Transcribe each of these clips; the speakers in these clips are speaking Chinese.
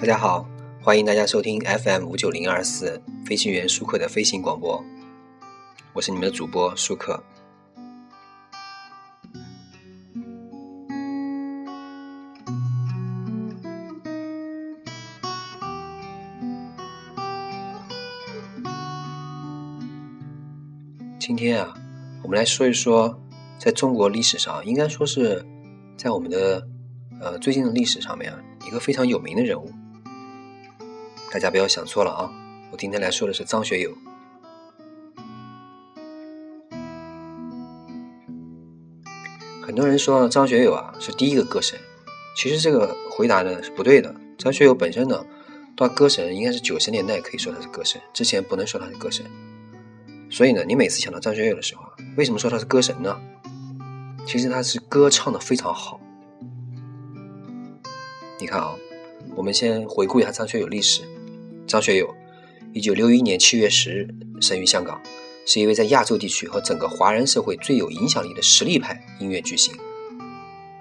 大家好，欢迎大家收听 FM 五九零二四飞行员舒克的飞行广播，我是你们的主播舒克。今天啊，我们来说一说，在中国历史上，应该说是在我们的呃最近的历史上面啊，一个非常有名的人物。大家不要想错了啊！我今天来说的是张学友。很多人说张学友啊是第一个歌神，其实这个回答呢是不对的。张学友本身呢，到歌神应该是九十年代可以说他是歌神，之前不能说他是歌神。所以呢，你每次想到张学友的时候，为什么说他是歌神呢？其实他是歌唱的非常好。你看啊，我们先回顾一下张学友历史。张学友，一九六一年七月十日生于香港，是一位在亚洲地区和整个华人社会最有影响力的实力派音乐巨星，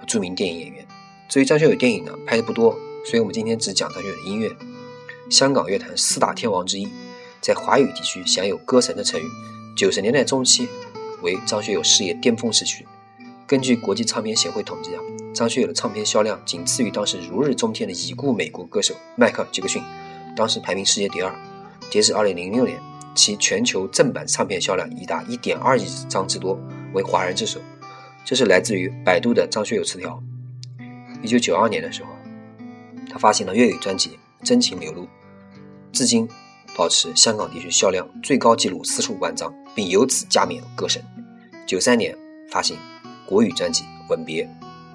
著名电影演员。至于张学友电影呢，拍的不多，所以我们今天只讲张学友的音乐。香港乐坛四大天王之一，在华语地区享有“歌神”的称誉。九十年代中期为张学友事业巅峰时期。根据国际唱片协会统计啊，张学友的唱片销量仅次于当时如日中天的已故美国歌手迈克尔·杰克逊。当时排名世界第二，截至二零零六年，其全球正版唱片销量已达一点二亿张之多，为华人之首。这是来自于百度的张学友词条。一九九二年的时候，他发行了粤语专辑《真情流露》，至今保持香港地区销量最高纪录四十五万张，并由此加冕歌神。九三年发行国语专辑《吻别》，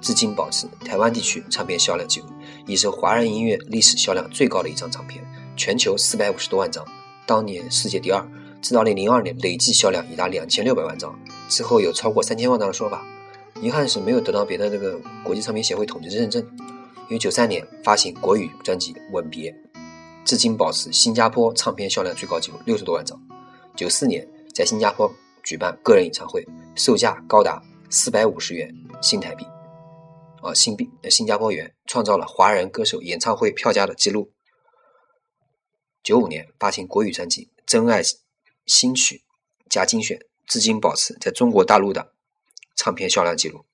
至今保持台湾地区唱片销量纪录，已是华人音乐历史销量最高的一张唱片。全球四百五十多万张，当年世界第二。至二零零二年，累计销量已达两千六百万张，之后有超过三千万张的说法。遗憾是没有得到别的这个国际唱片协会统计认证。因为九三年发行国语专辑《吻别》，至今保持新加坡唱片销量最高纪录六十多万张。九四年在新加坡举办个人演唱会，售价高达四百五十元新台币，啊新币新加坡元，创造了华人歌手演唱会票价的记录。九五年发行国语专辑《真爱新曲》加精选，至今保持在中国大陆的唱片销量记录，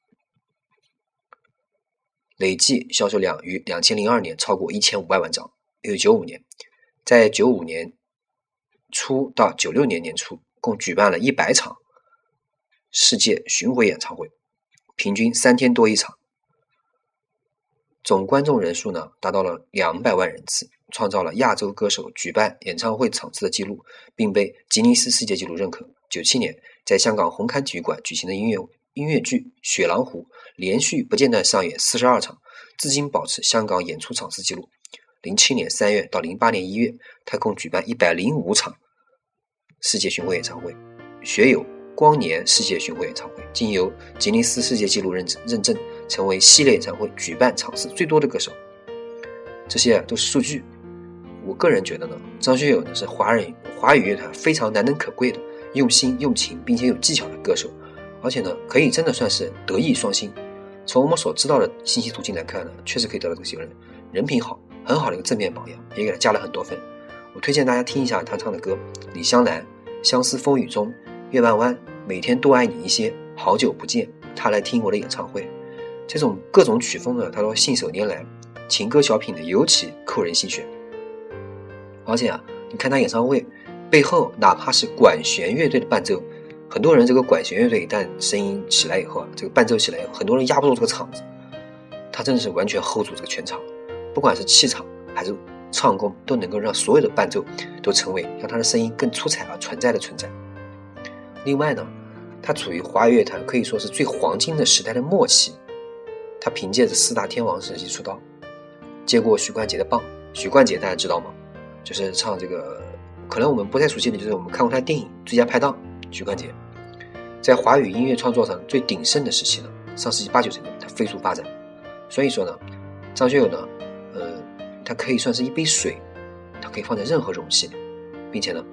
累计销售量于两千零二年超过一千五百万张。又九五年，在九五年初到九六年年初，共举办了一百场世界巡回演唱会，平均三天多一场，总观众人数呢达到了两百万人次。创造了亚洲歌手举办演唱会场次的记录，并被吉尼斯世界纪录认可。九七年，在香港红磡体育馆举行的音乐音乐剧《雪狼湖》连续不间断上演四十二场，至今保持香港演出场次记录。零七年三月到零八年一月，他共举办一百零五场世界巡回演唱会，学友光年世界巡回演唱会，经由吉尼斯世界纪录认证，认证成为系列演唱会举办场次最多的歌手。这些都是数据。我个人觉得呢，张学友呢是华人华语乐坛非常难能可贵的用心用情并且有技巧的歌手，而且呢可以真的算是德艺双馨。从我们所知道的信息途径来看呢，确实可以得到这个结论人品好，很好的一个正面榜样，也给他加了很多分。我推荐大家听一下他唱的歌：李香兰、相思风雨中、月半弯、每天多爱你一些、好久不见、他来听我的演唱会，这种各种曲风呢，他都信手拈来，情歌小品呢尤其扣人心弦。而且啊，你看他演唱会背后，哪怕是管弦乐队的伴奏，很多人这个管弦乐队一旦声音起来以后啊，这个伴奏起来以后，很多人压不住这个场子，他真的是完全 hold 住这个全场，不管是气场还是唱功，都能够让所有的伴奏都成为让他的声音更出彩而存在的存在。另外呢，他处于华语乐坛可以说是最黄金的时代的末期，他凭借着四大天王时期出道，接过许冠杰的棒，许冠杰大家知道吗？就是唱这个，可能我们不太熟悉的，就是我们看过他电影《最佳拍档》，许冠杰，在华语音乐创作上最鼎盛的时期呢，上世纪八九十年他飞速发展。所以说呢，张学友呢，呃，他可以算是一杯水，他可以放在任何容器里，并且呢，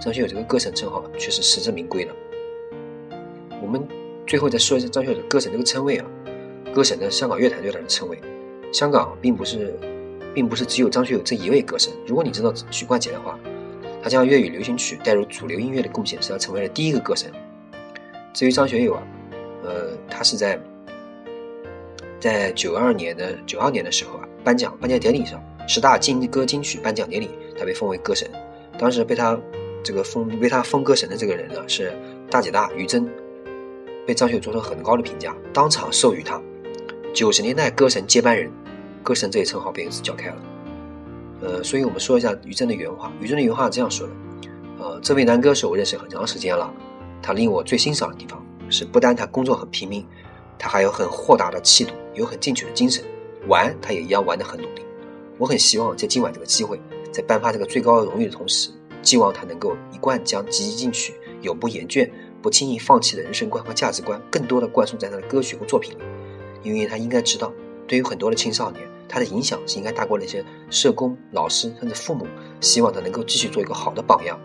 张学友这个歌神称号却是实至名归的。我们最后再说一下张学友的歌神这个称谓啊，歌神的香港乐坛对他的称谓，香港并不是。并不是只有张学友这一位歌神。如果你知道许冠杰的话，他将粤语流行曲带入主流音乐的贡献，使他成为了第一个歌神。至于张学友啊，呃，他是在在九二年的九二年的时候啊，颁奖颁奖典礼上，十大金歌金曲颁奖典礼，他被封为歌神。当时被他这个封被他封歌神的这个人呢，是大姐大于真，被张学友做出很高的评价，当场授予他九十年代歌神接班人，歌神这一称号被此叫开了。呃，所以我们说一下于正的原话。于正的原话是这样说的：，呃，这位男歌手我认识很长时间了，他令我最欣赏的地方是，不单他工作很拼命，他还有很豁达的气度，有很进取的精神，玩他也一样玩得很努力。我很希望在今晚这个机会，在颁发这个最高荣誉的同时，寄望他能够一贯将积极进取、永不言倦、不轻易放弃的人生观和价值观，更多的灌输在他的歌曲和作品里，因为他应该知道，对于很多的青少年。他的影响是应该大过那些社工、老师甚至父母。希望他能够继续做一个好的榜样，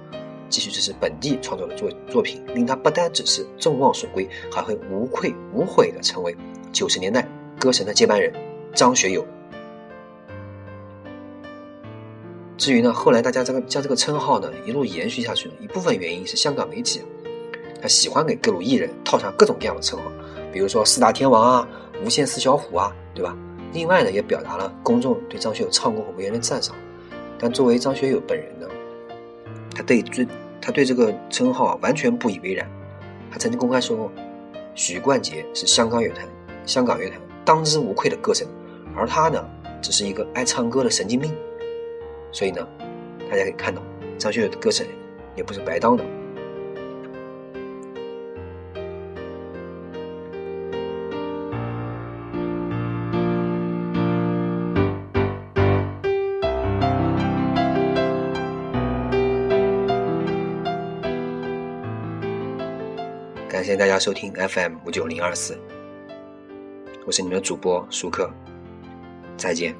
继续支持本地创作的作作品，令他不单只是众望所归，还会无愧无悔的成为九十年代歌神的接班人张学友。至于呢，后来大家这个将这个称号呢一路延续下去，一部分原因是香港媒体他喜欢给各路艺人套上各种各样的称号，比如说四大天王啊、无线四小虎啊，对吧？另外呢，也表达了公众对张学友唱功和为人的赞赏。但作为张学友本人呢，他对最他对这个称号啊完全不以为然。他曾经公开说过，许冠杰是香港乐坛香港乐坛当之无愧的歌神，而他呢，只是一个爱唱歌的神经病。所以呢，大家可以看到，张学友的歌神也不是白当的。谢大家收听 FM 五九零二四，我是你们的主播舒克，再见。